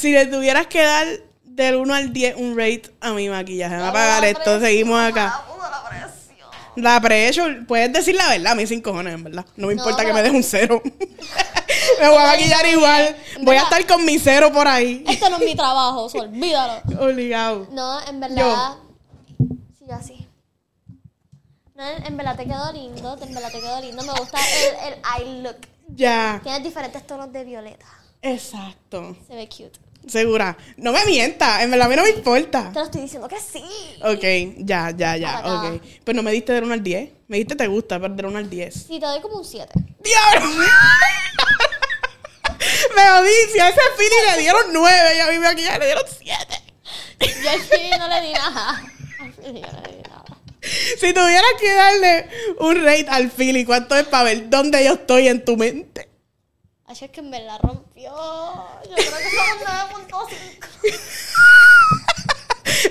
si le tuvieras que dar del 1 al 10 un rate a mi maquillaje, me va a pagar esto, seguimos acá. la pressure, puedes decir la verdad, a mí sin cojones, en verdad. No me No, importa que me des un cero. me voy a maquillar igual. Voy a estar con mi cero por ahí. Esto no es mi trabajo, so, olvídalo. Obligado. No, en verdad. Sí, así. No, en, en verdad te quedó lindo, en verdad te quedó lindo. Me gusta el, el eye look. Ya. Tienes diferentes tonos de violeta. Exacto. Se ve cute. Segura. No me mienta, en verdad a mí no me importa. Te lo estoy diciendo que sí. Ok, ya, ya, ya. Ok. Pues no me diste del 1 al 10. Me diste te gusta, pero del 1 al 10. Sí, te doy como un 7. ¡Diablo! me jodí. Si a ese Philly le dieron 9 y a mi maquillaje le dieron 7. Yo al fin no le di nada. Yo no le di nada. Si tuvieras que darle un rate al Philly, ¿cuánto es para ver dónde yo estoy en tu mente? Así es que en verdad rompió. Yo creo que somos 9.5.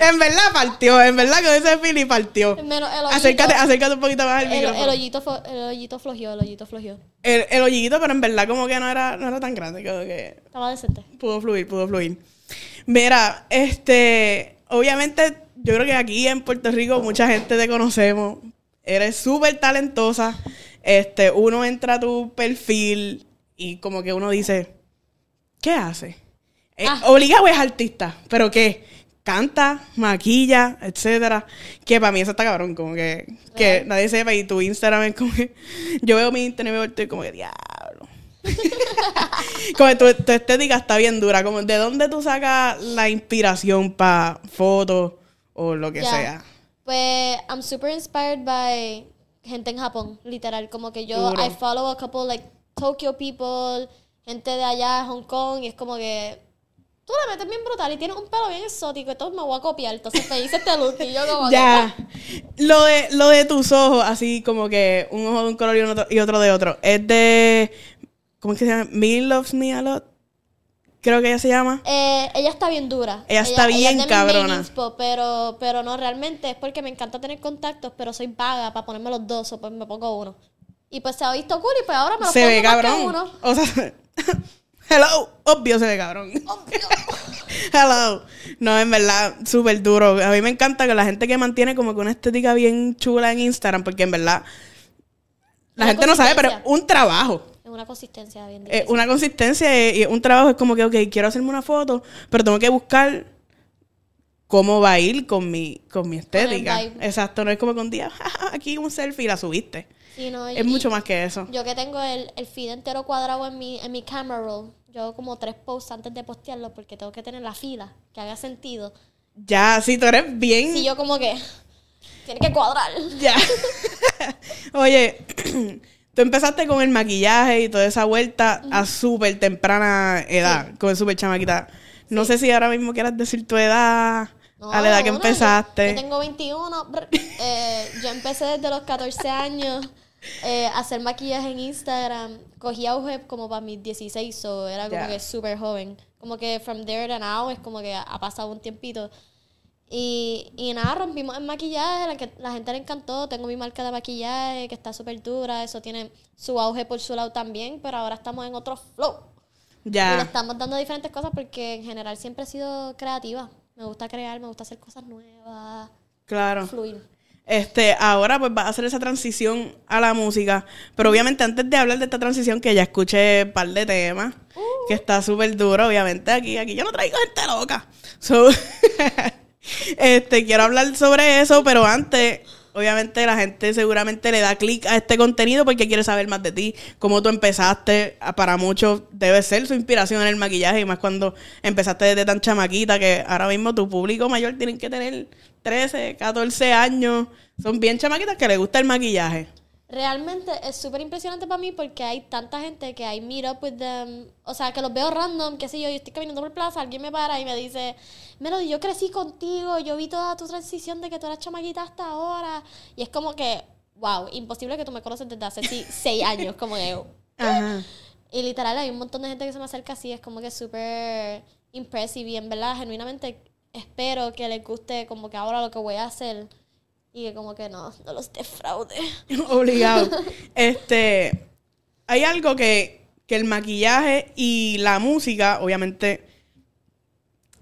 En verdad partió, en verdad que ese Philly partió. Menos el hoyito. Acércate, acércate un poquito más al El, micrófono. el hoyito, el hoyito flojeó, el hoyito flojeó. El, el hoyito, pero en verdad como que no era, no era tan grande, como que Estaba decente. pudo fluir, pudo fluir. Mira, este, obviamente yo creo que aquí en Puerto Rico mucha gente te conocemos. Eres súper talentosa. Este, uno entra a tu perfil y como que uno dice, ¿qué hace? Eh, Ah. Obligado es artista, pero ¿qué? Canta, maquilla, etcétera. Que para mí eso está cabrón, como que, que nadie sepa y tu Instagram es como que yo veo mi internet y veo esto y como que diablo. como que tu, tu estética está bien dura, como de dónde tú sacas la inspiración para fotos o lo que sea. Pues, I'm super inspired by gente en Japón, literal. Como que yo, Duro. I follow a couple, like, Tokyo people, gente de allá, Hong Kong, y es como que tú la metes bien brutal y tienes un pelo bien exótico, entonces me voy a copiar. Entonces me hice este look y yo como que, Ya. Lo de, lo de tus ojos, así como que un ojo de un color y, un otro, y otro de otro, es de. ¿Cómo es que se llama? Me Loves Me a Lot. Creo que ella se llama. Eh, ella está bien dura. Ella está bien es cabrona. inspo, pero, pero no, realmente es porque me encanta tener contactos, pero soy vaga para ponerme los dos, o pues me pongo uno. Y pues se ha visto cool y pues ahora me los Se pongo ve más que cabrón. uno. O sea, hello, obvio se ve cabrón. hello. No, en verdad, súper duro. A mí me encanta que la gente que mantiene como que una estética bien chula en Instagram, porque en verdad la Una gente no sabe, pero un trabajo. Es una consistencia bien Eh, difícil. una consistencia y un trabajo es como que, ok, quiero hacerme una foto, pero tengo que buscar cómo va a ir con mi, con mi estética. Exacto, no es como que un día, "Ja, ja, aquí un selfie y la subiste. Sí, no, y- Es mucho más que eso. Yo que tengo el, el feed entero cuadrado en mi, en mi camera roll, yo hago como tres posts antes de postearlo porque tengo que tener la fila, que haga sentido. Ya, si tú eres bien... Si yo como que, tiene que cuadrar. Ya. Oye, tú empezaste con el maquillaje y toda esa vuelta a súper temprana edad, con súper chamaquita. No sé si ahora mismo quieras decir tu edad, a la edad que no, empezaste. Yo, yo tengo 21. brr, eh, yo empecé desde los 14 años eh, hacer maquillaje en Instagram. Cogí auge como para mis 16, o era como Ya. que súper joven. Como que from there to now es como que ha pasado un tiempito. Y, y nada, rompimos en maquillaje, la, que, la gente le encantó. Tengo mi marca de maquillaje que está súper dura. Eso tiene su auge por su lado también, pero ahora estamos en otro flow. Y le Ya. estamos dando diferentes cosas porque en general siempre he sido creativa. Me gusta crear, me gusta hacer cosas nuevas, Claro. fluir. Este, ahora pues vas a hacer esa transición a la música. Pero obviamente antes de hablar de esta transición, que ya escuché un par de temas, que está súper duro, obviamente aquí, aquí yo no traigo gente loca. So, este, quiero hablar sobre eso, pero antes, obviamente la gente seguramente le da clic a este contenido porque quiere saber más de ti, cómo tú empezaste. Para muchos debe ser su inspiración en el maquillaje, y más cuando empezaste desde tan chamaquita, que ahora mismo tu público mayor tienen que tener 13, 14 años. Son bien chamaquitas que les gusta el maquillaje. Realmente es súper impresionante para mí porque hay tanta gente que hay meet up with them. O sea, que los veo random, qué sé yo, yo estoy caminando por plaza, alguien me para y me dice, Melody, yo crecí contigo, yo vi toda tu transición de que tú eras chamaquita hasta ahora. Y es como que, wow, imposible que tú me conoces desde hace sí, seis años, como que... Ajá. Y literal, hay un montón de gente que se me acerca así, es como que súper impressive y en verdad, genuinamente espero que les guste como que ahora lo que voy a hacer y que como que no, no los defraude. Obligado. Este, hay algo que, que el maquillaje y la música, obviamente,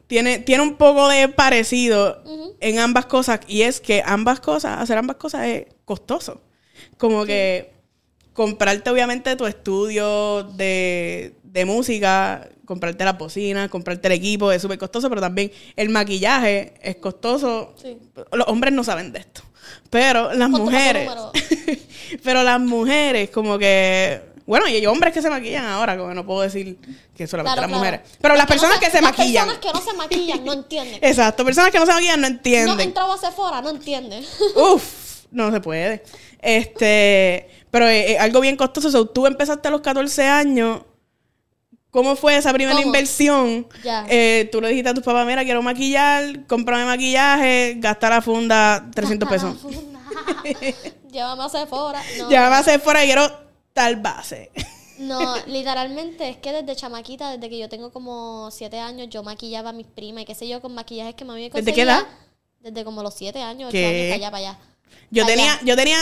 tiene, tiene un poco de parecido en ambas cosas y es que ambas cosas, hacer ambas cosas es costoso. Como que comprarte obviamente tu estudio de, de música, comprarte la bocina, comprarte el equipo es súper costoso, pero también el maquillaje es costoso. Sí. Los hombres no saben de esto. Pero las mujeres. pero las mujeres, como que. Bueno, y hay hombres que se maquillan ahora, como no puedo decir que solamente Claro, las claro. mujeres. Pero las que no personas que se las maquillan. personas que no se maquillan no entienden. Exacto, personas que no se maquillan no No entienden. entraba a Sephora, no entienden. Uf, no se puede. Este, pero eh, eh, algo bien costoso. So, tú empezaste a los 14 años. ¿Cómo fue esa primera ¿Cómo? inversión? Ya. Eh, tú le dijiste a tus papás, mira, quiero maquillar, cómprame maquillaje, gasta la funda 300 pesos. Llévame a Sephora. No. Ya me a hacer fuera, quiero tal base. No, literalmente es que desde chamaquita, desde que yo tengo como siete años, yo maquillaba a mis primas y qué sé yo, con maquillajes que mami me ¿Desde conseguía. qué edad? Desde como los siete años, ocho ¿Qué? años, para allá, para allá. Yo tenía, yo tenía,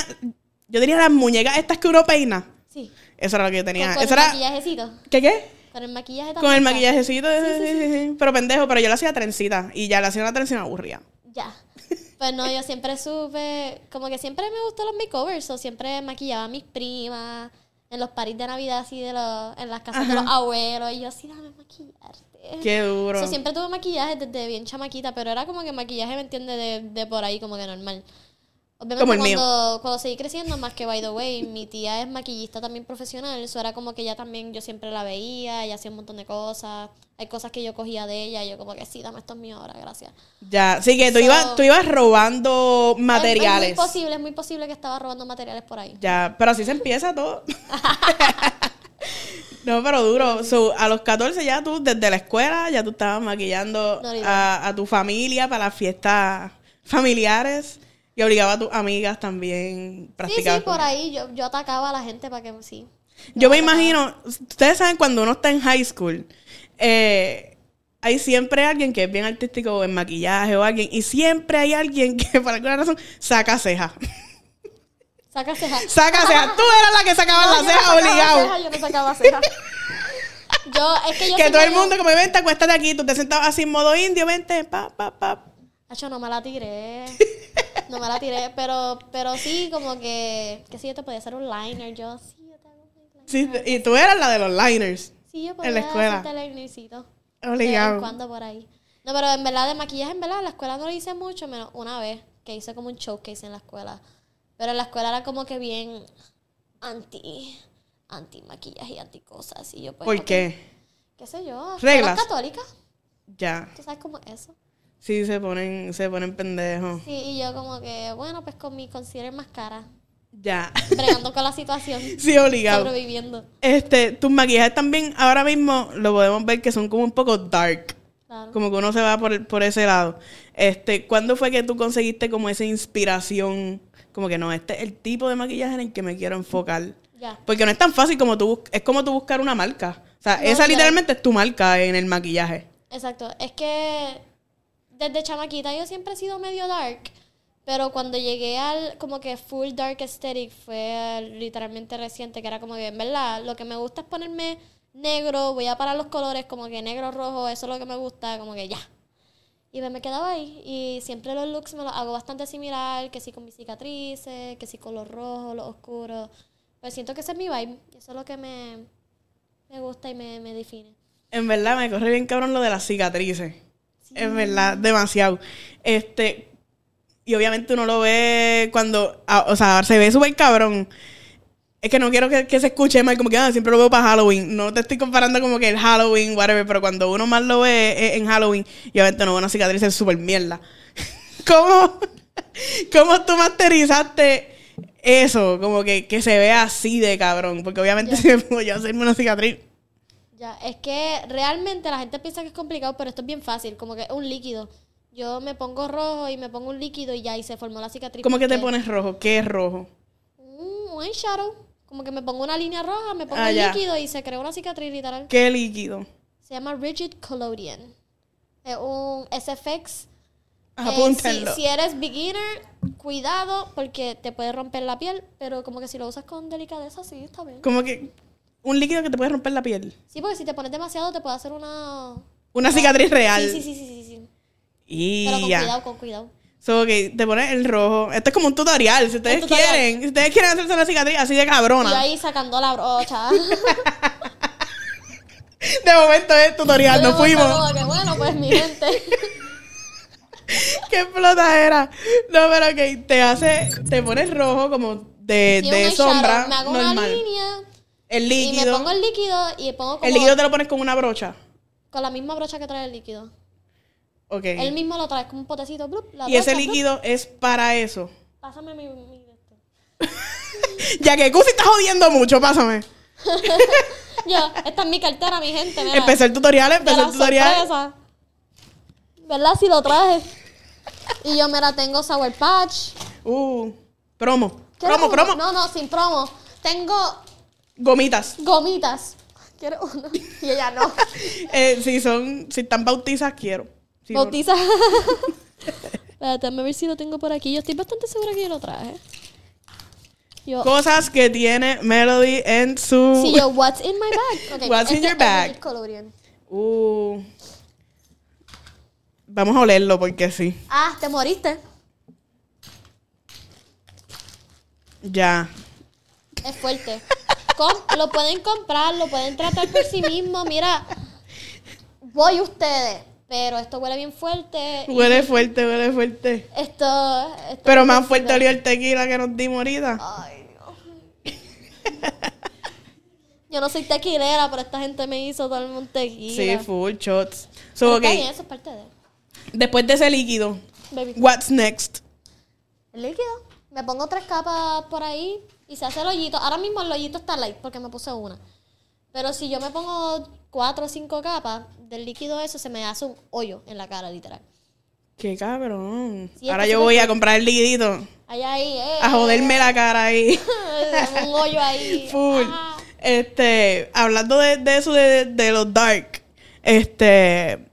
yo tenía las muñecas estas que uno peina. Sí. Eso era lo que yo tenía. Con, con Eso era. ¿qué qué? Con el maquillaje Con el también. maquillajecito, sí, sí, sí, sí. pero pendejo, pero yo le hacía trencita y ya le hacía una trencita me aburría. Ya. Pues no, yo siempre supe, como que siempre me gustó los makeovers, o siempre maquillaba a mis primas en los paris de Navidad, así de los, en las casas de los abuelos, y yo así, dame maquillarte. Qué duro. So, siempre tuve maquillaje desde bien chamaquita, pero era como que maquillaje, ¿me entiende? De, de por ahí, como que normal. Obviamente Como el mío. cuando, cuando seguí creciendo, más que by the way, mi tía es maquillista también profesional, eso era como que ella también, yo siempre la veía, ella hacía un montón de cosas, hay cosas que yo cogía de ella, y yo como que sí, dame esto es mío ahora, gracias. Ya, sí que tú, So- ibas, tú ibas robando materiales. Es, es muy posible, es muy posible que estaba robando materiales por ahí. Ya, pero así se empieza todo. no, pero duro. So, a los 14 ya tú, desde la escuela, ya tú estabas maquillando No, a, a tu familia para las fiestas familiares y obligaba a tus amigas también Sí, practicar. sí, por ahí yo, yo atacaba a la gente para que sí. Yo me atacaba. imagino, ustedes saben cuando uno está en high school, eh, hay siempre alguien que es bien artístico en maquillaje o alguien, y siempre hay alguien que por alguna razón saca cejas. Saca ceja. Saca cejas. Tú eras la que sacaba No, la no ceja sacaba obligado. ceja, yo no sacaba ceja. Yo, es que yo que todo el mundo como vente, acuéstate aquí, tú te sentabas así en modo indio, vente, pa, pa, pa. Acho, no me la tiré. No me la tiré, pero, pero sí, como que, que si yo te podía hacer un liner, yo sí, yo te hago un liner. Sí, y tú eras la de los liners. Sí, yo podía En la escuela. hacerte linercito. De vez Obligado. en cuando por ahí. No, pero en verdad de maquillaje, en verdad, en la escuela no lo hice mucho, menos una vez, que hice como un showcase en la escuela. Pero en la escuela era como que bien anti, anti maquillaje y anti cosas. Y yo pues, ¿Por qué? ¿Qué sé yo? Reglas. ¿Escuelas católicas? Ya. ¿Tú sabes cómo es eso? Sí, se ponen, se ponen pendejos. Sí, y yo como que, bueno, pues con mi concealer más cara, Ya. bregando con la situación, Sí, obligado. sobreviviendo. Este, tus maquillajes también ahora mismo lo podemos ver que son como un poco dark. Claro. Como que uno se va por, por ese lado. Este, ¿cuándo fue que tú conseguiste como esa inspiración? Como que no, este es el tipo de maquillaje en el que me quiero enfocar. Ya. Porque no es tan fácil como tú, es como tú buscar una marca. O sea, No, esa literalmente es tu marca en el maquillaje. Exacto. Es que desde chamaquita yo siempre he sido medio dark. Pero cuando llegué al como que full dark aesthetic fue literalmente reciente, que era como que en verdad lo que me gusta es ponerme negro, voy a parar los colores como que negro, rojo, eso es lo que me gusta, como que ya. Y me, quedaba ahí. Y siempre los looks me los hago bastante similar, que sí con mis cicatrices, que sí con los rojos, los oscuros. Pues siento que ese es mi vibe. Eso es lo que me, me gusta y me, me define. En verdad, me corre bien cabrón lo de las cicatrices. Es verdad, demasiado. Este, y obviamente uno lo ve cuando, ah, o sea, se ve súper cabrón. Es que no quiero que, que se escuche mal, como que ah, siempre lo veo para Halloween. No te estoy comparando como que el Halloween, whatever, pero cuando uno más lo ve es en Halloween, y obviamente no ve una cicatriz es súper mierda. ¿Cómo, ¿Cómo tú masterizaste eso? Como que, que se vea así de cabrón. Porque obviamente Ya. si me pongo yo hacerme una cicatriz. Ya, es que realmente la gente piensa que es complicado, pero esto es bien fácil, como que es un líquido. Yo me pongo rojo y me pongo un líquido y ya, y se formó la cicatriz. ¿Cómo que te pones rojo? ¿Qué es rojo? Un, un eyeshadow. Como que me pongo una línea roja, me pongo Ah, el líquido y se crea una cicatriz literal. ¿Qué líquido? Se llama Rigid Collodion. Es un SFX. Eh, si, si eres beginner, cuidado porque te puede romper la piel, pero como que si lo usas con delicadeza, sí, está bien. Como que un líquido que te puede romper la piel. Sí, porque si te pones demasiado te puede hacer una... Una cicatriz real. Sí, sí, sí, sí, sí, Y Pero con ya. cuidado, con cuidado. So, te pones el rojo. Esto es como un tutorial. Si ustedes tutorial. quieren, si ustedes quieren hacerse una cicatriz así de Y yo cabrona. ahí sacando la brocha. De momento es tutorial, nos fuimos. como que, bueno, pues mi gente. Qué explotadera. No, pero ok, te hace, te pones rojo como de, Sí, de sombra. Me hago una normal. línea El y me líquido. pongo el líquido y pongo como El líquido te lo pones con una brocha. con la misma brocha que trae el líquido. Ok. Él mismo lo trae como un potecito. blup, la y ese blup. líquido es para eso. Pásame mi, mi de esto. Ya que Cusi está jodiendo mucho, pásame. Yo, esta es mi cartera, mi gente. Mira, Empezó el tutorial, la el tutorial. sorpresa. ¿Verdad? Si lo traje. Y yo, mira, tengo Sour Patch. Uh, promo. ¿Quieres Promo, promo. No, no, sin promo. Tengo Gomitas. gomitas. ¿Quieres uno? Y ella no. Eh, si son, si están bautizas, quiero. Si no- Bautiza. Espérate, a ver si lo tengo por aquí. Yo estoy bastante segura que yo lo traje. Yo, Cosas que tiene Melody en su. sí, yo, what's in my bag? What's in este your bag? Uh. Vamos a olerlo porque sí. Ah, te moriste. Ya. Es fuerte. Lo pueden comprar, lo pueden tratar por sí mismos. Mira, voy ustedes. Pero esto huele bien fuerte. Huele fuerte, huele fuerte. Esto, esto Pero más fuerte olió el tequila que nos dimos ahorita. Ay, Dios. Yo no soy tequilera, pero esta gente me hizo todo el mundo tequila. Sí, full shots. So, bien, eso es parte de. Después de ese líquido, Baby. what's next? El líquido. Me pongo tres capas por ahí y se hace el hoyito. Ahora mismo el hoyito está light porque me puse una. Pero si yo me pongo cuatro o cinco capas del líquido eso, se me hace un hoyo en la cara, literal. Qué cabrón. Sí, Ahora yo voy a comprar el liquidito. Ahí, ahí, eh. A joderme la cara ahí. un hoyo ahí. Full. Ah. Este, hablando de, de eso de, de los dark, este,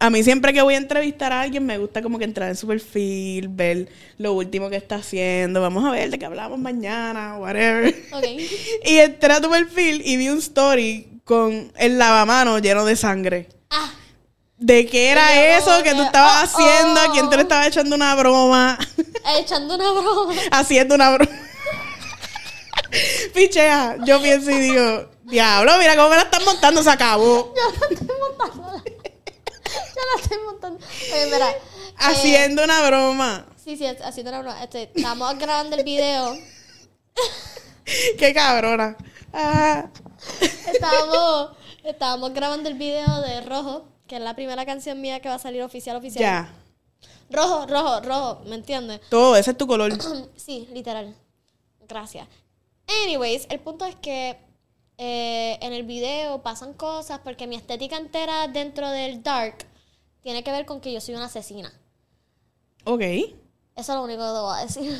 a mí siempre que voy a entrevistar a alguien me gusta como que entrar en su perfil, ver lo último que está haciendo, vamos a ver de qué hablamos mañana, whatever. Ok. Y entré a tu perfil y vi un story con el lavamanos lleno de sangre. Ah, ¿De qué era eso que tú estabas oh, haciendo? ¿A quién te le oh. estaba echando una broma? echando una broma. haciendo una broma. Pichea, yo pienso y digo, diablo, mira cómo me la están montando, se acabó. Yo la estoy montando. Yo la estoy montando. Oye, mira. eh, Haciendo una broma. sí, sí, haciendo una broma. Este, estamos grabando el video. Qué cabrona. Ah, Estábamos, estábamos grabando el video de Rojo, que es la primera canción mía que va a salir oficial, oficial. ya. Rojo, rojo, rojo, ¿me entiendes? Todo, ese es tu color. sí, literal. Gracias. Anyways, el punto es que eh, en el video pasan cosas porque mi estética entera dentro del dark tiene que ver con que yo soy una asesina. Ok. Eso es lo único que debo decir.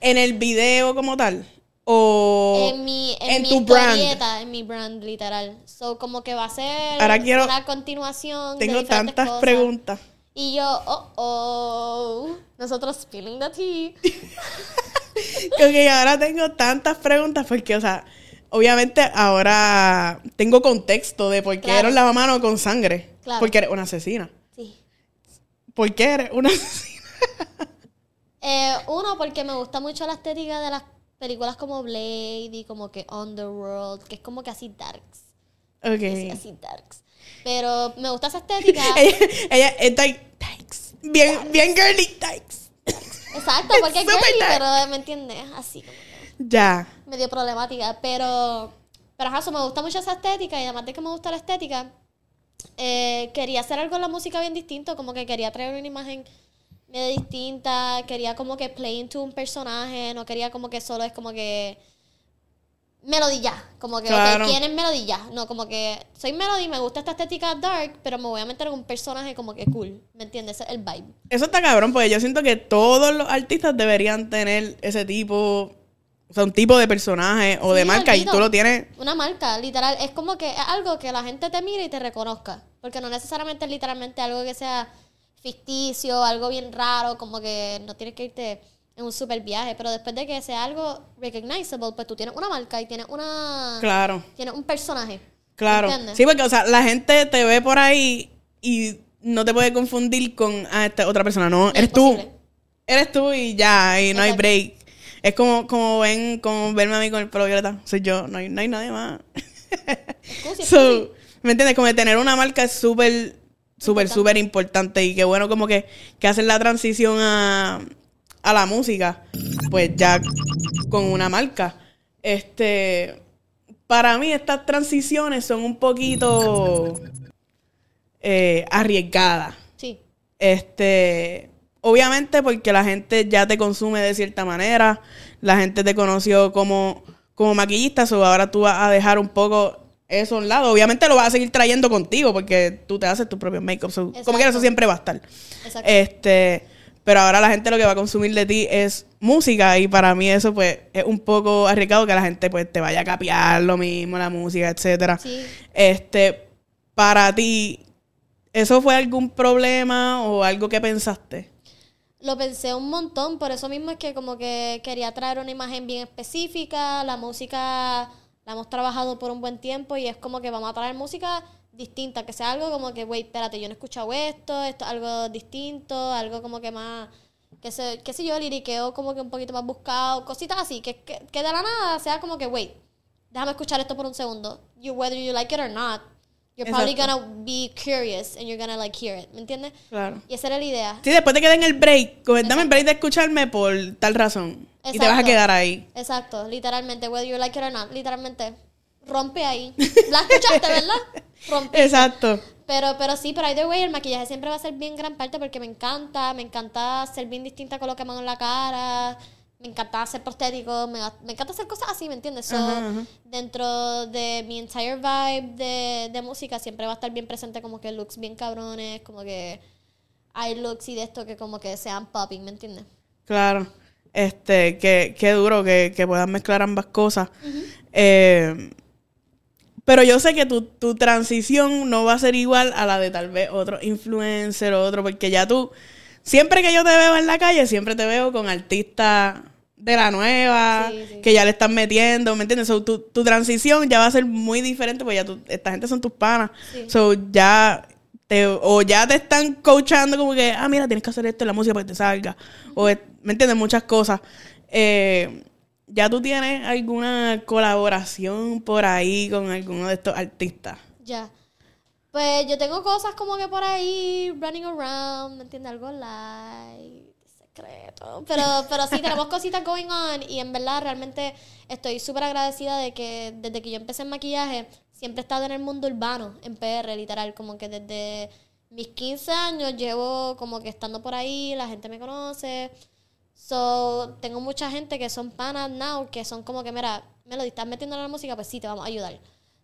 En el video como tal. O en mi, en en mi tu brand. en mi brand, literal. So, como que va a ser Ahora quiero- una continuación. Tengo tantas cosas. preguntas. Y yo, oh, oh. Nosotros spilling the tea. Ok, ahora tengo tantas preguntas porque, o sea, obviamente ahora tengo contexto de por qué Claro. eres un lavamanos con sangre. Claro. Porque eres una asesina. ¿Por qué eres una asesina? Eh, uno, porque me gusta mucho la estética de las películas como Blade y como que Underworld, que es como que así darks. Ok. Es así darks. Pero me gusta esa estética. ella, ella es thanks. Bien, bien girly, thanks. Exacto, porque es girly, dark. pero me entiendes, así como que Ya. medio problemática. Pero, pero ajá, eso, me gusta mucho esa estética y además de que me gusta la estética, eh, quería hacer algo en la música bien distinto, como que quería traer una imagen medio distinta, quería como que play into un personaje, no quería como que solo es como que Melody ya, como que, Claro. ¿quién es Melody ya? No, como que soy Melody, me gusta esta estética dark, pero me voy a meter en un personaje como que cool, ¿me entiendes? El vibe. Eso está cabrón, porque yo siento que todos los artistas deberían tener ese tipo, o sea, un tipo de personaje o de marca y tú lo tienes. Una marca, literal. Es como que es algo que la gente te mire y te reconozca. Porque no necesariamente es literalmente algo que sea ficticio, algo bien raro, como que no tienes que irte en un super viaje. Pero después de que sea algo recognizable, pues tú tienes una marca y tienes una. Claro, Tienes un personaje. claro. ¿Entiendes? Sí, porque, o sea, la gente te ve por ahí y no te puede confundir con ah, esta otra persona. No, eres tú. Eres tú y ya, y no hay break. Es como, como ven, como verme a mí con el pelo violeta. Soy yo, no hay, no hay nadie más. So, ¿Me entiendes? Como de tener una marca es súper, súper, súper importante. Y qué bueno como que, que hacen la transición a, a la música. Pues ya con una marca. Este, para mí estas transiciones son un poquito eh, arriesgadas. Sí, Este, obviamente porque la gente ya te consume de cierta manera, la gente te conoció como, como maquillista, o ahora tú vas a dejar un poco eso a un lado. Obviamente lo vas a seguir trayendo contigo porque tú te haces tu propio make-up. so, como quieras, eso siempre va a estar. exacto. Este, pero ahora la gente lo que va a consumir de ti es música y para mí eso pues es un poco arriesgado que la gente pues te vaya a capiar lo mismo, la música, etcétera. Sí. Este, para ti, ¿eso fue algún problema o algo que pensaste? Lo pensé un montón, por eso mismo es que como que quería traer una imagen bien específica, la música la hemos trabajado por un buen tiempo y es como que vamos a traer música distinta, que sea algo como que, wait, espérate, yo no he escuchado esto, esto es algo distinto, algo como que más, que sé, qué sé yo, liriqueo como que un poquito más buscado, cositas así, que, que, que de la nada sea como que, wait, déjame escuchar esto por un segundo, you, whether you like it or not, you're probably Exacto. gonna be curious and you're gonna like hear it, ¿me entiendes? Claro. Y esa era la idea. Sí, después te quedas en el break, como, dame el break de escucharme por tal razón. Y te vas a Exacto. quedar ahí. Exacto, literalmente, whether you like it or not, literalmente, rompe ahí. La escuchaste, ¿verdad? Rompe. Exacto. Pero, pero sí, pero either way, el maquillaje siempre va a ser bien gran parte porque me encanta, me encanta ser bien distinta con lo que me hago en la cara, me encanta hacer prostéticos, me, me encanta hacer cosas así, ¿me entiendes? So, Ajá, ajá. Dentro de mi entire vibe de, de música siempre va a estar bien presente como que looks bien cabrones, como que hay looks y de esto que como que sean popping, ¿me entiendes? Claro. Este, qué, qué duro que, que puedas mezclar ambas cosas. Eh, pero yo sé que tu, tu transición no va a ser igual a la de tal vez otro influencer o otro, porque ya tú, siempre que yo te veo en la calle, siempre te veo con artistas de la nueva, Sí, sí. que ya le están metiendo, ¿me entiendes? So, tu, tu transición ya va a ser muy diferente, porque ya tú, esta gente son tus panas. Sí. So, ya te, o ya te están coachando como que, ah, mira, tienes que hacer esto en la música para que te salga. O, ¿me entiendes? Muchas cosas. Eh, ¿Ya tú tienes alguna colaboración por ahí con alguno de estos artistas? Ya. Pues yo tengo cosas como que por ahí running around, ¿me entiendes? Algo light, secreto. Pero, pero sí, tenemos cositas going on y en verdad realmente estoy súper agradecida de que desde que yo empecé en maquillaje siempre he estado en el mundo urbano, en PR, literal. Como que desde mis 15 años llevo como que estando por ahí, la gente me conoce. So, tengo mucha gente que son panas now, que son como que, mira, Melody, ¿estás metiendo en la música? Pues sí, te vamos a ayudar.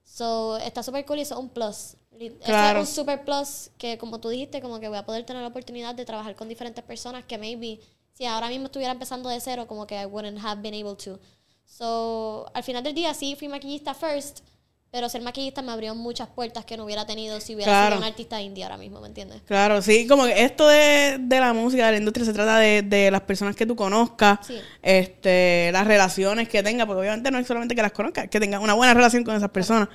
So, está súper cool y eso es un plus. Eso Claro. es un super plus que, como tú dijiste, como que voy a poder tener la oportunidad de trabajar con diferentes personas que maybe, si ahora mismo estuviera empezando de cero, como que I wouldn't have been able to. So, al final del día sí fui maquillista first, pero ser maquillista me abrió muchas puertas que no hubiera tenido si hubiera Claro. sido un artista indie ahora mismo, ¿me entiendes? Claro, sí, como que esto de, de la música, de la industria, se trata de, de las personas que tú conozcas, Sí. este, las relaciones que tengas, porque obviamente no es solamente que las conozcas, que tengas una buena relación con esas personas.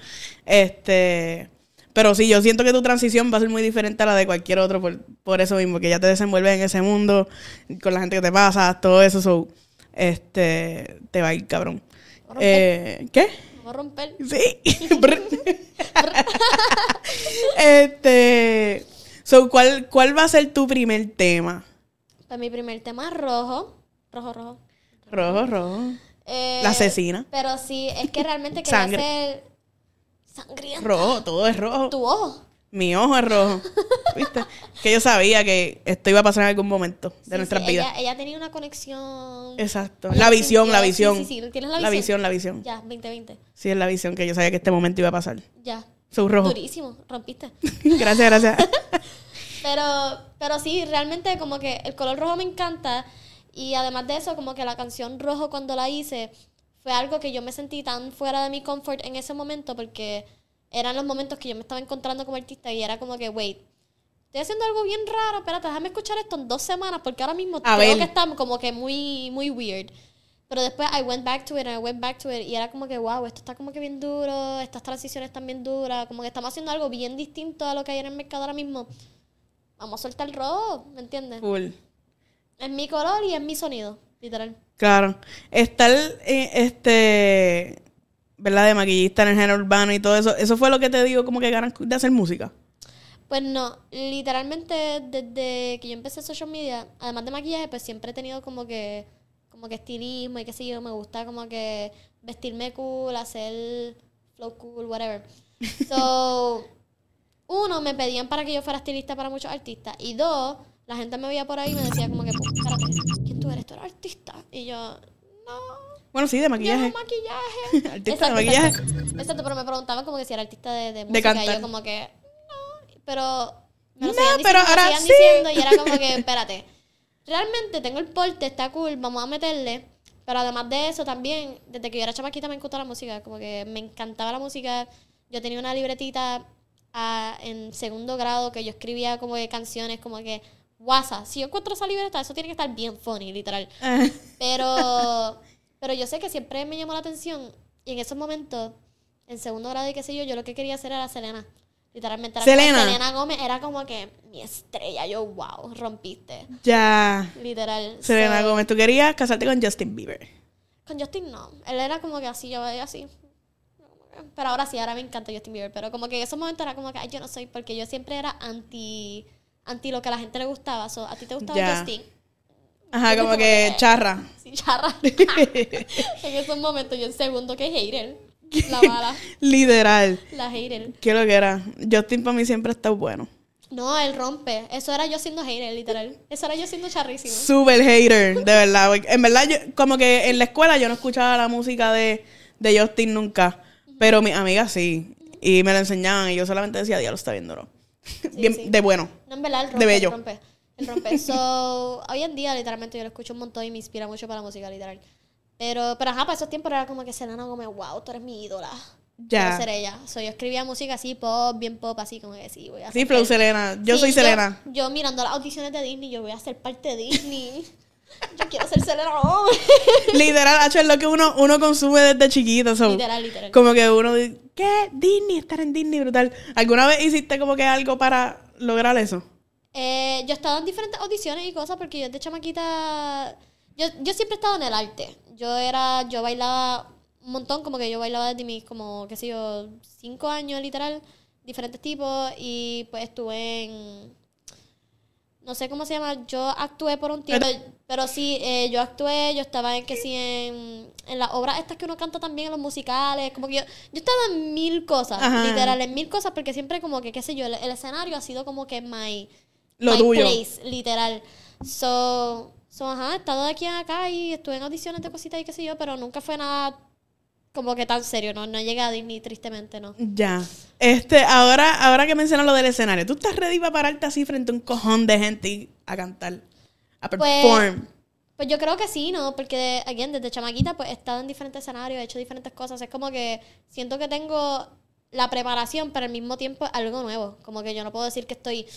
Este, pero sí, yo siento que tu transición va a ser muy diferente a la de cualquier otro por, por eso mismo, que ya te desenvuelves en ese mundo, con la gente que te pasa, todo eso, so, este, te va a ir cabrón. Eh, ¿Qué? A romper. Sí. Este. So, ¿cuál, ¿Cuál va a ser tu primer tema? Pues mi primer tema es rojo. Rojo, rojo. Rojo, rojo. Eh, La asesina. Pero sí, es que realmente quería Sangre. hacer sangrienta. Rojo, todo es rojo. Tu ojo. Mi ojo es rojo. ¿Viste? Que yo sabía que esto iba a pasar en algún momento de Sí, nuestras sí, vidas. Ella, ella tenía una conexión. Exacto. La visión, la visión. Sí, sí, sí. ¿Tienes la La visión? visión, la visión. Ya, 2020. Sí, es la visión que yo sabía que este momento iba a pasar. Ya. Rojo. Durísimo, rompiste. gracias, gracias. Pero, pero sí, realmente como que el color rojo me encanta. Y además de eso, como que la canción rojo cuando la hice fue algo que yo me sentí tan fuera de mi comfort en ese momento porque eran los momentos que yo me estaba encontrando como artista y era como que, wait, estoy haciendo algo bien raro, espérate, déjame escuchar esto en dos semanas porque ahora mismo A creo ver. que está como que muy, muy weird. Pero después I went back to it and I went back to it y era como que, wow, esto está como que bien duro, estas transiciones están bien duras, como que estamos haciendo algo bien distinto a lo que hay en el mercado ahora mismo. vamos a soltar el rock, ¿me entiendes? Full. Es mi color y es mi sonido, literal. Claro. Estar, eh, este, ¿verdad? De maquillista en el género urbano y todo eso. ¿Eso fue lo que te dio como que ganas de hacer música? Pues no, literalmente desde que yo empecé social media, además de maquillaje, pues siempre he tenido como que, como que estilismo y qué sé yo, me gusta como que vestirme cool, hacer flow cool, whatever. So, uno, me pedían para que yo fuera estilista para muchos artistas. Y dos, la gente me veía por ahí y me decía como que, espérate, ¿quién tú eres? ¿Tú eres artista? Y yo, no, Bueno, sí, de maquillaje. maquillaje. Artista de maquillaje. Exacto, exacto, pero me preguntaban como que si era artista de, de música. y cantar. yo como que, no, pero me lo No, seguían pero diciendo, ahora seguían sí. diciendo y era como que, espérate, realmente tengo el porte, está cool, vamos a meterle. Pero además de eso también, desde que yo era chamaquita me encantó la música, como que me encantaba la música. Yo tenía una libretita ah, en segundo grado que yo escribía como que canciones, como que, WhatsApp, si yo encuentro esa libreta, eso tiene que estar bien funny, literal. Ah, Pero, pero yo sé que siempre me llamó la atención y en esos momentos, en segundo grado y qué sé yo, yo lo que quería hacer era Selena. Literalmente era como Selena. Selena Gómez era como que mi estrella. Yo, wow, rompiste. ya. Literal. Selena So, Gómez, tú querías casarte con Justin Bieber. Con Justin no. Él era como que así, yo veía así. Pero ahora sí, ahora me encanta Justin Bieber. Pero como que en esos momentos era como que, ay, yo no soy, porque yo siempre era anti, anti lo que a la gente le gustaba. So, a ti te gustaba Ya. Justin. Ajá, como como que que- charra. Sí, charra. en esos momentos, yo en segundo que hater. La bala, Literal. la hater. ¿Qué lo que era? Justin para mí siempre ha estado bueno. No, él rompe. Eso era yo siendo hater, literal. Eso era yo siendo charrísimo. Super hater, de verdad. En verdad, yo, como que en la escuela yo no escuchaba la música de, de Justin nunca. Pero mis amigas sí. Y me la enseñaban y yo solamente decía, diablo, está bien duro. bien, sí. de bueno. No, en verdad, él De rompe, bello. él rompe. Él rompe. So, hoy en día, literalmente, yo lo escucho un montón y me inspira mucho para la música, literal. Pero, pero ajá, para esos tiempos era como que Selena Gómez, wow, tú eres mi ídola. Ya. Quiero ser ella. So, yo escribía música así, pop, bien pop, así como que sí, voy a Sí, Flow Selena. Yo Sí, soy Selena. Yo, mirando las audiciones de Disney, yo voy a ser parte de Disney. yo quiero ser Selena Gómez. Literal, hacho, es lo que uno, uno consume desde chiquito. so, literal, literal. Como que uno dice, ¿qué? Disney, estar en Disney, brutal. ¿Alguna vez hiciste como que algo para lograr eso? Eh, yo he estado en diferentes audiciones y cosas porque yo de chamaquita. Yo, yo siempre he estado en el arte. Yo era. Yo bailaba un montón, como que yo bailaba desde mis, como, qué sé yo, cinco años literal, diferentes tipos. Y pues estuve en. No sé cómo se llama. Yo actué por un tiempo. Pero sí, eh, yo actué, yo estaba en que sí, en, en las obras estas que uno canta también, en los musicales. Como que yo. Yo estaba en mil cosas, Ajá. literal, en mil cosas, porque siempre como que, qué sé yo, el, el escenario ha sido como que my Lo my tuyo. place, literal. So, so, ajá, he estado de aquí a acá y estuve en audiciones de cositas y qué sé yo, pero nunca fue nada como que tan serio, no, no llegué a Disney, tristemente, no. Ya. Este, ahora, ahora que mencionas lo del escenario, ¿tú estás ready para pararte así frente a un cojón de gente y a cantar? A Pues, perform. Pues yo creo que sí, ¿no? Porque, again, desde chamaquita, pues he estado en diferentes escenarios, he hecho diferentes cosas. Es como que siento que tengo la preparación, pero al mismo tiempo es algo nuevo. Como que yo no puedo decir que estoy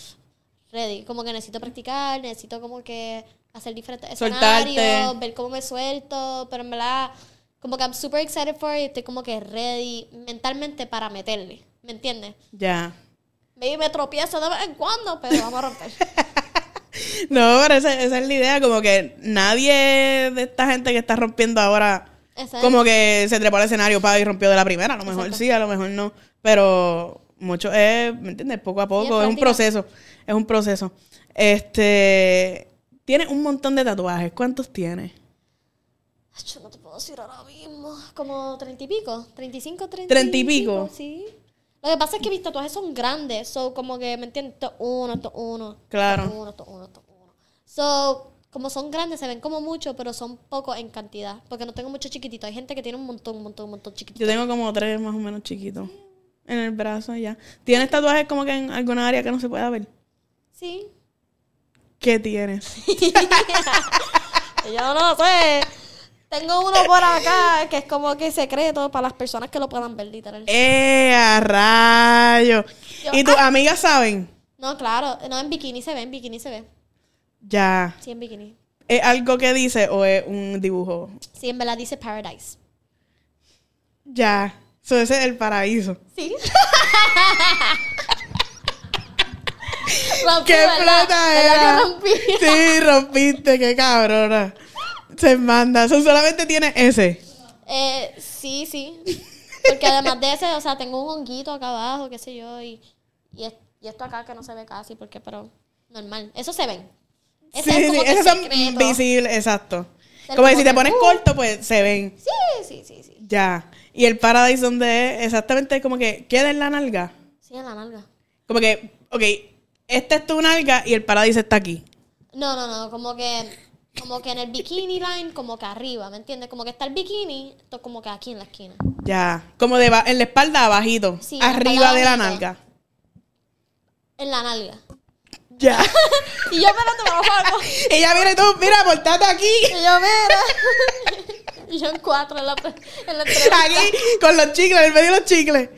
ready. Como que necesito practicar, necesito como que hacer diferentes Soltarte. escenarios, ver cómo me suelto. Pero en verdad, como que I'm super excited for it. Estoy como que ready mentalmente para meterle. ¿Me entiendes? Ya. Maybe me tropiezo de vez en cuando, pero vamos a romper. No, pero esa, esa es la idea, como que nadie de esta gente que está rompiendo ahora, Exacto. como que se trepó al escenario para y rompió de la primera. A lo mejor Exacto. sí, a lo mejor no. Pero mucho es, ¿me entiendes? Poco a poco, es un proceso. Es un proceso. Este. Tienes un montón de tatuajes. ¿Cuántos tienes? Yo no te puedo decir ahora mismo. Como treinta y pico. Treinta y cinco, treinta ¿Treinta y pico? Sí. Lo que pasa es que mis tatuajes son grandes. So, como que, ¿me entiendes? Esto uno, esto uno. Claro. Esto uno, esto uno, esto uno. So, como son grandes, se ven como mucho, pero son pocos en cantidad. Porque no tengo mucho chiquitito. Hay gente que tiene un montón, un montón, un montón chiquitito. Yo tengo como tres más o menos chiquitos. En el brazo ya. ¿Tienes tatuajes como que en alguna área que no se pueda ver? Sí. ¿Qué tienes? Yo no sé. Tengo uno por acá que es como que secreto para las personas que lo puedan ver, literal. ¡Eh, a rayo! Yo- ¿Y tus amigas saben? No, claro. No, en bikini se ve, en bikini se ve. Ya. Sí, en bikini. ¿Es algo que dice o es un dibujo? Sí, en verdad dice Paradise. Ya. So, ese es el paraíso. Sí. Rompí, ¡Qué plata ¿Verdad que era! Sí, rompiste, qué cabrona. Se manda. Eso solamente tiene ese. Eh, sí, sí. Porque además de ese, o sea, tengo un honguito acá abajo, qué sé yo, y, y, es- y esto acá que no se ve casi, porque, pero normal. Eso se ven. Ese Sí, es como sí, que esos son visibles, exacto. Como que si te pones corto, pues se ven. Sí, sí, sí, sí. Ya. Y el Paradise donde es exactamente como que queda en la nalga. Sí, en la nalga. Como que, ok, esta es tu nalga y el Paradise está aquí. No, no, no, como que, como que en el bikini line, como que arriba, ¿me entiendes? Como que está el bikini, esto como que aquí en la esquina. Ya. Como de en la espalda abajito. Sí, la arriba espalda de la nalga. En la nalga. Ya. Y yo, espérate, me lo hago. y ya viene tú, mira, portate aquí. Y yo, mira. y yo en cuatro en la, en la entrevista. Aquí, con los chicles, en el medio de los chicles.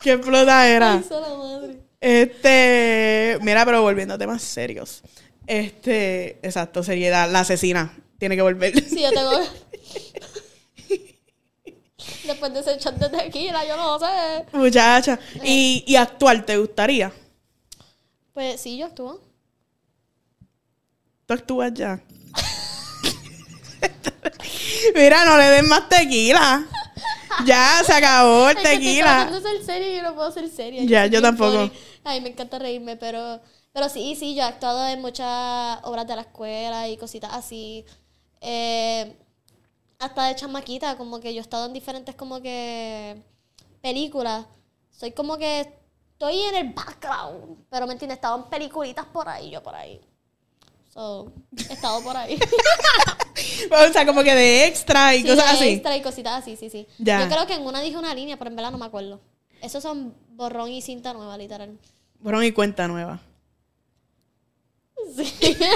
Qué explota era. Ay, sola madre. Este, mira, pero volviendo a temas serios. Este, exacto, seriedad. La asesina tiene que volver. Sí, yo tengo. Después de ese shot de tequila, yo no sé. Muchacha. Y, y actuar, ¿te gustaría? Pues sí, yo actúo. Tú actúas ya. mira, no le den más tequila. Ya, se acabó el Es que estoy tequila. ser seria y yo no puedo ser seria. Ya, yo tampoco. funny. Ay, me encanta reírme, pero, pero sí, sí, yo he actuado en muchas obras de la escuela y cositas así. Eh, hasta de chamaquita, como que yo he estado en diferentes como que películas. Soy como que estoy en el background, pero me entiendes, en peliculitas por ahí, yo por ahí. So, he estado por ahí. O sea, como que de extra y Sí, cosas de así. extra y cositas así, sí, sí. Ya. Yo creo que en una dije una línea, pero en verdad no me acuerdo. Esos son borrón y cinta nueva, literal. Bueno, mi cuenta nueva. Sí.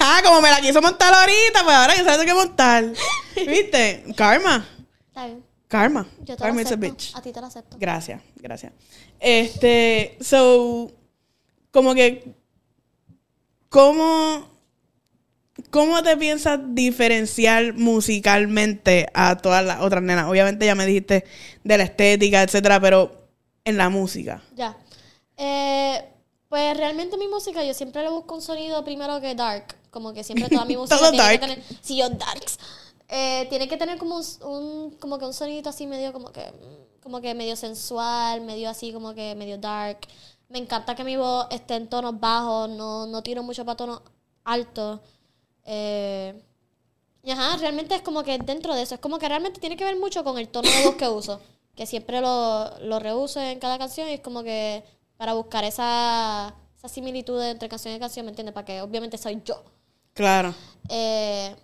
Ah, como me la quiso montar ahorita, pues ahora yo sé qué montar. ¿Viste? Karma. Está bien. Karma. Yo te lo Karma is a acepto. bitch. A ti te lo acepto. Gracias, gracias. Este, so, como que, ¿cómo, cómo te piensas diferenciar musicalmente a todas las otras nenas? Obviamente ya me dijiste de la estética, etcétera, pero en la música. Ya. Eh, pues realmente mi música, yo siempre le busco un sonido primero que dark. Como que siempre toda mi música Todo tiene dark. que tener. Sí, yo darks. Eh, tiene que tener como un, un- como que un sonidito así medio como que como que medio sensual, medio así como que medio dark. Me encanta que mi voz esté en tonos bajos, no, no tiro mucho para tonos altos. Eh, y ajá, realmente es como que dentro de eso, es como que realmente tiene que ver mucho con el tono de voz que uso. Que siempre lo, lo reuso en cada canción y es como que para buscar esa, esa similitud entre canción y canción, ¿me entiendes? Para que obviamente soy yo. Claro. Eh,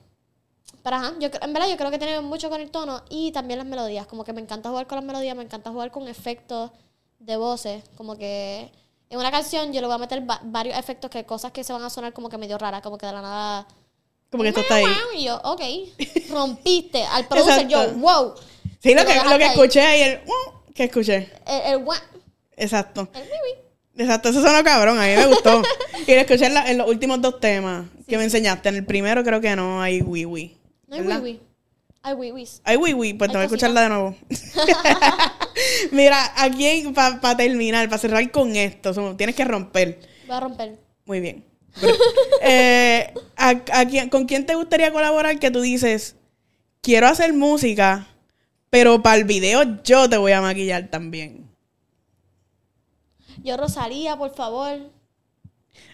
pero ajá, yo, en verdad yo creo que tiene mucho con el tono y también las melodías. Como que me encanta jugar con las melodías, me encanta jugar con efectos de voces. Como que en una canción yo le voy a meter va- varios efectos, que cosas que se van a sonar como que medio raras, como que de la nada. Como que esto está ahí. Y yo, ok, rompiste. Al producer yo, wow. Sí, lo que, lo que escuché ahí, el uh, que escuché. El, el Exacto. el wiwi. Exacto, eso sonó cabrón, a mí me gustó. y lo escuché en, la- en los últimos dos temas que me enseñaste. En el primero creo que no hay wii. No hay ¿verdad? wiwi. Hay wiwis. Hay wii, pues te voy a escucharla de nuevo. Mira, aquí para terminar, para cerrar con esto, tienes que romper. Voy a romper. Muy bien. Pero, eh, ¿a- a quién- ¿Con quién te gustaría colaborar que tú dices, quiero hacer música, pero para el video yo te voy a maquillar también? Yo, Rosalía, por favor.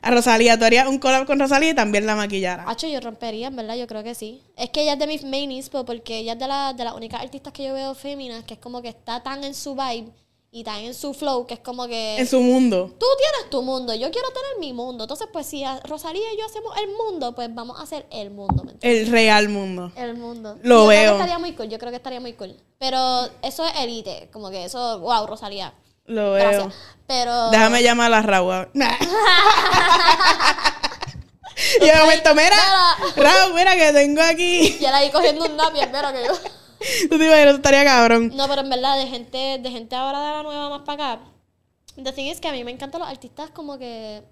A Rosalía, tú harías un collab con Rosalía y también la maquillara. Hacho, yo rompería, en verdad, yo creo que sí. Es que ella es de mis main inspo, porque ella es de, la, de las únicas artistas que yo veo féminas, que es como que está tan en su vibe y tan en su flow, que es como que... En su mundo. Tú tienes tu mundo, yo quiero tener mi mundo. Entonces, pues si Rosalía y yo hacemos el mundo, pues vamos a hacer el mundo, ¿me? El real mundo. El mundo. Lo yo Creo veo. que estaría muy cool, yo creo que estaría muy cool. Pero eso es elite, como que eso, wow, Rosalía. Lo veo. Gracias. Pero... Déjame llamar a la Raúl. y de momento, mira, Raúl, mira que tengo aquí. Y él ahí cogiendo un napier, mira que yo... Tú te imaginas, eso estaría cabrón. No, pero en verdad, de gente, de gente ahora de la nueva más para acá. The thing is que a mí me encantan los artistas como que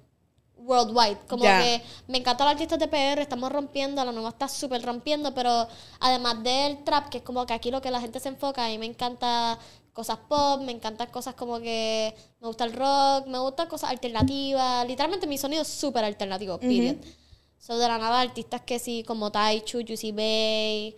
worldwide. Como que me encantan los artistas de PR, estamos rompiendo, la nueva está súper rompiendo, pero además del trap, que es como que aquí lo que la gente se enfoca, a mí me encanta cosas pop, me encantan cosas como que me gusta el rock, me gustan cosas alternativas. Literalmente mi sonido es súper alternativo, period. So, de la nada, artistas que sí, como Taichu, Juicy Bay,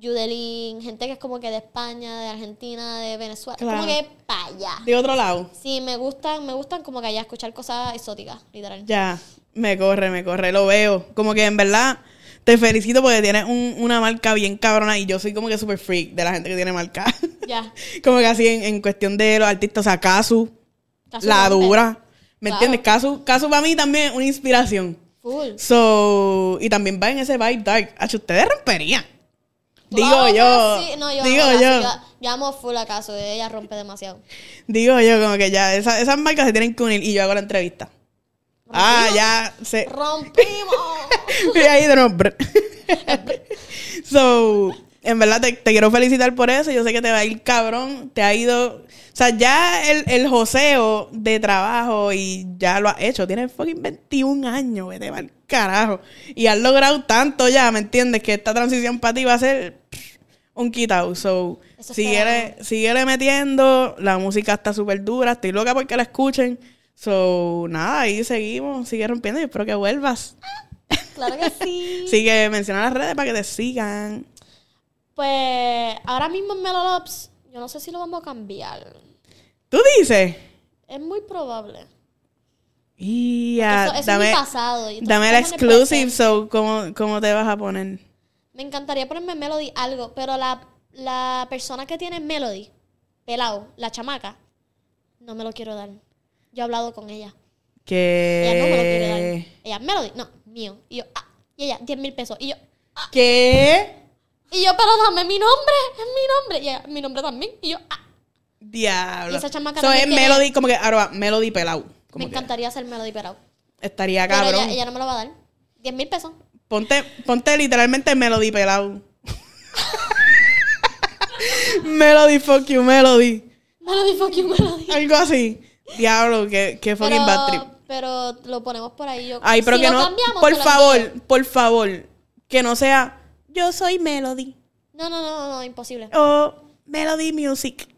Judelin, gente que es como que de España, de Argentina, de Venezuela, Claro. como que para allá. De otro lado. Sí, me gustan, me gustan como que allá escuchar cosas exóticas, literal. Ya, me corre, me corre, lo veo. Como que en verdad te felicito porque tienes un- una marca bien cabrona y yo soy como que super freak de la gente que tiene marca. Ya. como que así en, en cuestión de los artistas, o sea, Kazu, Casu la dura. ¿Me Claro. entiendes? Kazu, Kazu para mí también es una inspiración. Full. So, y también va en ese vibe dark. Hacho, ustedes romperían. Digo yo. sí. No, yo digo yo. Yo amo full acaso, ella rompe demasiado. Digo yo, como que ya, esa- esas marcas se tienen que unir y yo hago la entrevista. Ah, ya se. ¡Rompimos! Y ahí de nuevo. so, en verdad te, te quiero felicitar por eso. Yo sé que te va a ir cabrón. Te ha ido. O sea, ya el, el joseo de trabajo y ya lo has hecho. Tienes fucking 21 años, vete al carajo. Y has logrado tanto ya, ¿me entiendes? Que esta transición para ti va a ser un quitado. So, síguele, síguele metiendo. La música está súper dura. Estoy loca porque la escuchen. So, nada, ahí seguimos. Sigue rompiendo y espero que vuelvas. Claro que sí. Sigue, menciona las redes para que te sigan. Pues ahora mismo en Melolops, yo no sé si lo vamos a cambiar. ¿Tú dices? Es muy probable. Y eso, eso dame, es mi pasado. y dame en exclusive, so, ¿cómo, ¿cómo te vas a poner? Me encantaría ponerme Melody algo, pero la, la persona que tiene Melody, pelado, la chamaca, no me lo quiero dar. Yo he hablado con ella. Que... Ella no me lo quiere dar. Ella, Melody, no, mío. Y yo, ah. Y ella, 10 mil pesos. Y yo, ¿Qué? y yo, pero dame mi nombre, es mi nombre. Y ella, mi nombre también. Y yo, ah. Diablo. Y esa chamaca So, también es Melody, como que, ahora, Melody pelado. Me encantaría hacer Melody pelado. estaría Pero cabrón. ella, ella no me lo va a dar. 10 mil pesos. Ponte, ponte literalmente Melody pelado. melody, fuck you, Melody. Melody, fuck you, Melody. Algo así. Diablo, que, que fucking Pero, bad trip. pero lo ponemos por ahí. Yo, Ay, pero si que lo no. cambiamos, por favor, por favor. Que no sea yo soy Melody. No, no, no, no, imposible. O Melody Music.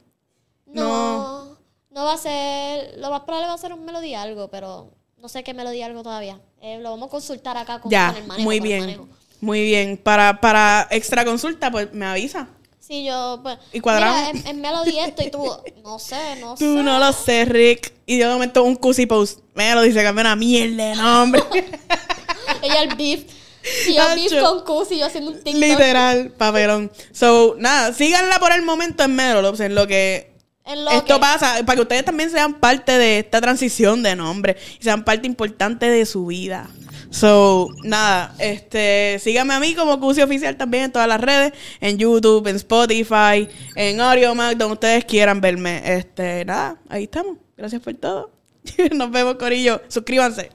No, no va a ser, lo más probable va a ser un melodía algo, pero no sé qué melodía algo todavía. Eh, lo vamos a consultar acá con, Ya, con el manejo. muy bien. manejo. Muy bien. Para, para extra consulta, pues me avisa. Sí, yo, pues. ¿Y cuadramos? Mira, en, melodía esto y tú, no sé, no Tú sé. no lo sé, Rick. Y yo de momento un cusi post. Melody se cambió una mierda de nombre. Ella el beef. Y yo beef con Cus y yo haciendo un TikTok. Literal, papelón. So, nada, síganla por el momento en Melolops, en lo que esto que- pasa, para que ustedes también sean parte de esta transición de nombre y sean parte importante de su vida. So, nada, este, síganme a mí como Cusi Oficial también en todas las redes, en YouTube, en Spotify, en AudioMac, donde ustedes quieran verme. Este, nada, ahí estamos. Gracias por todo. Nos vemos, Corillo. Suscríbanse.